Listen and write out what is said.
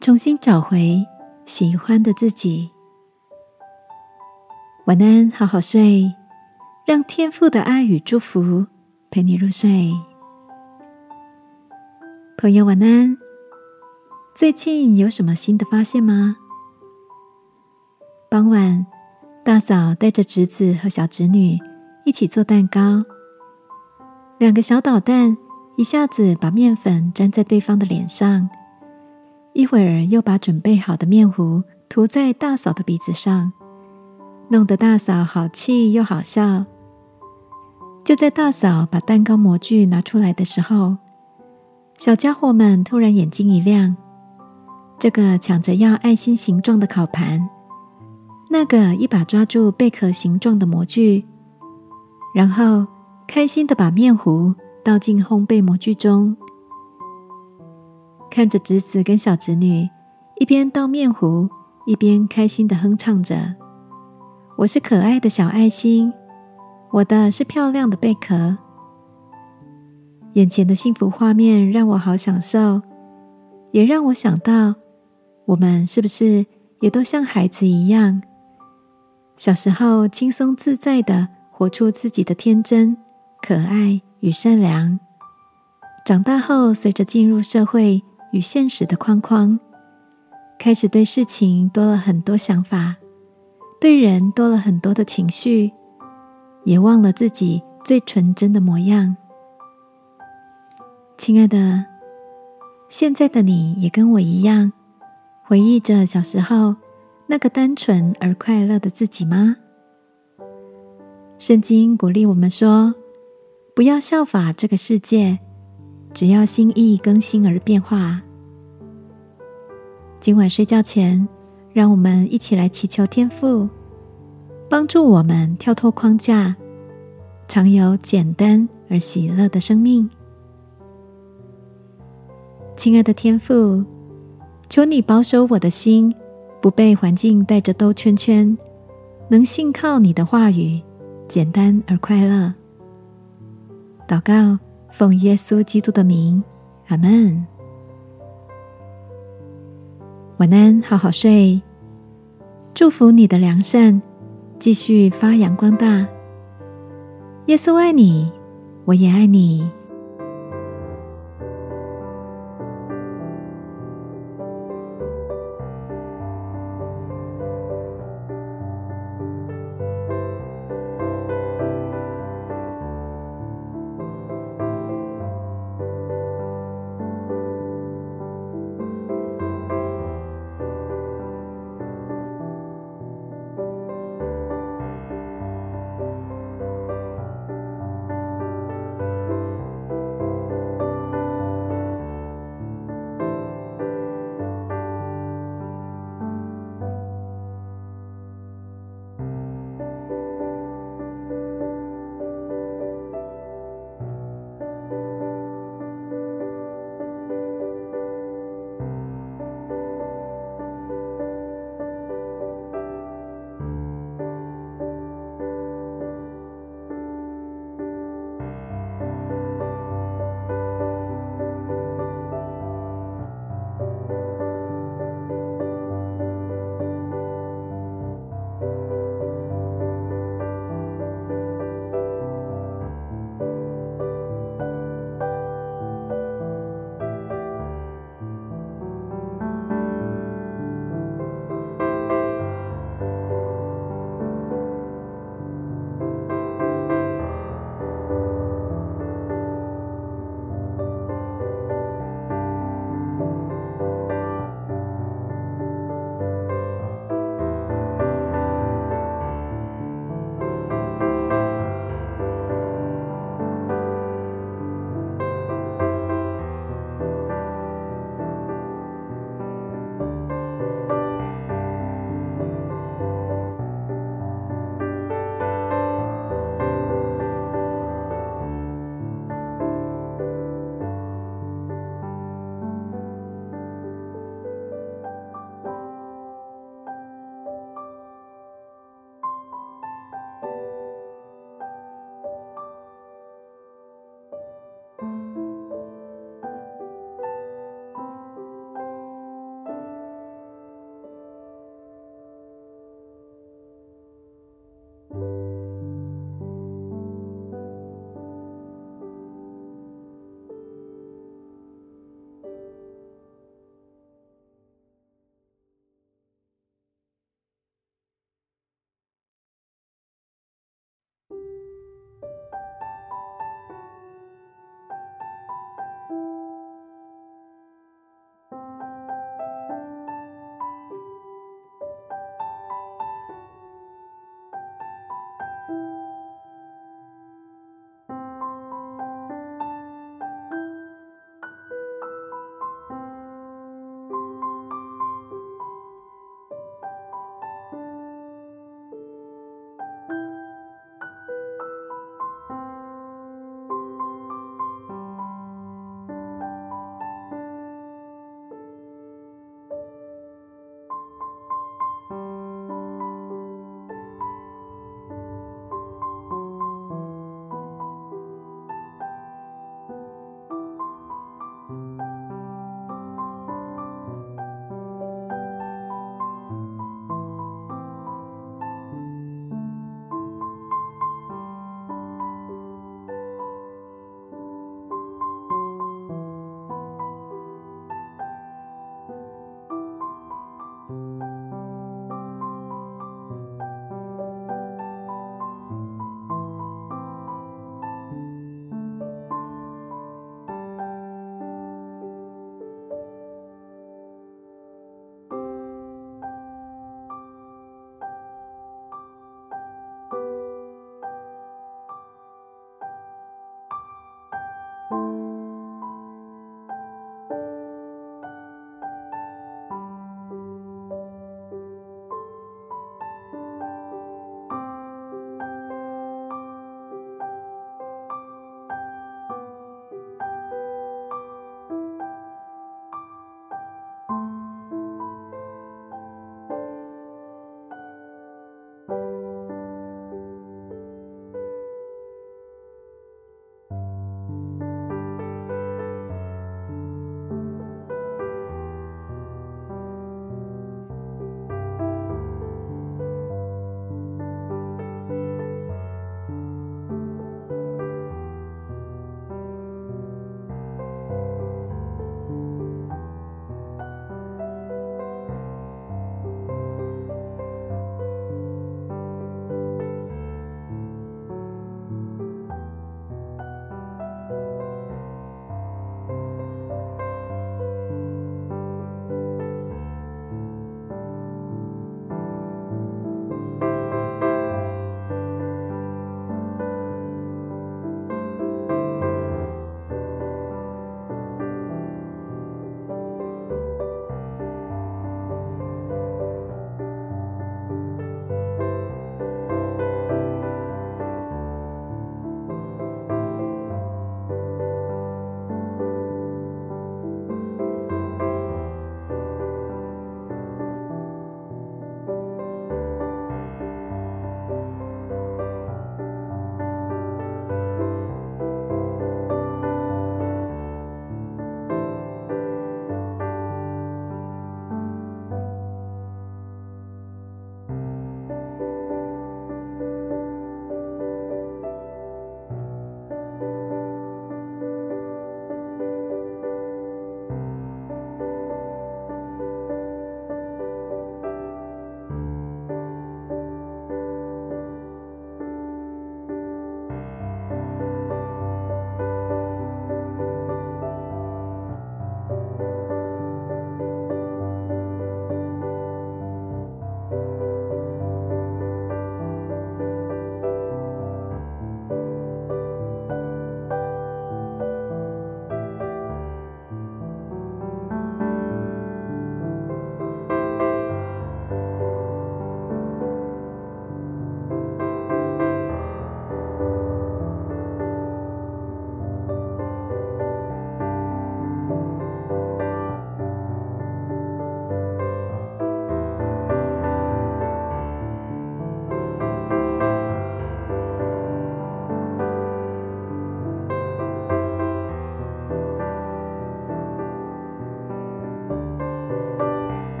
重新找回喜欢的自己。晚安，好好睡，让天父的爱与祝福陪你入睡。朋友，晚安。最近有什么新的发现吗？傍晚，大嫂带着侄子和小侄女一起做蛋糕。两个小捣蛋一下子把面粉粘在对方的脸上，一会儿又把准备好的面糊涂在大嫂的鼻子上，弄得大嫂好气又好笑。就在大嫂把蛋糕模具拿出来的时候，小家伙们突然眼睛一亮。这个抢着要爱心形状的烤盘，那个一把抓住贝壳形状的模具，然后开心的把面糊倒进烘焙模具中，看着侄子跟小侄女一边倒面糊，一边开心的哼唱着：“我是可爱的小爱心，我的是漂亮的贝壳。”眼前的幸福画面让我好享受，也让我想到。我们是不是也都像孩子一样，小时候轻松自在的活出自己的天真、可爱与善良？长大后，随着进入社会与现实的框框，开始对事情多了很多想法，对人多了很多的情绪，也忘了自己最纯真的模样。亲爱的，现在的你也跟我一样。回忆着小时候那个单纯而快乐的自己吗？圣经鼓励我们说：“不要效法这个世界，只要心意更新而变化。”今晚睡觉前，让我们一起来祈求天父，帮助我们跳脱框架，常有简单而喜乐的生命。亲爱的天父。求你保守我的心，不被环境带着兜圈圈，能信靠你的话语，简单而快乐。祷告，奉耶稣基督的名，阿门。晚安，好好睡。祝福你的良善继续发扬光大。耶稣爱你，我也爱你。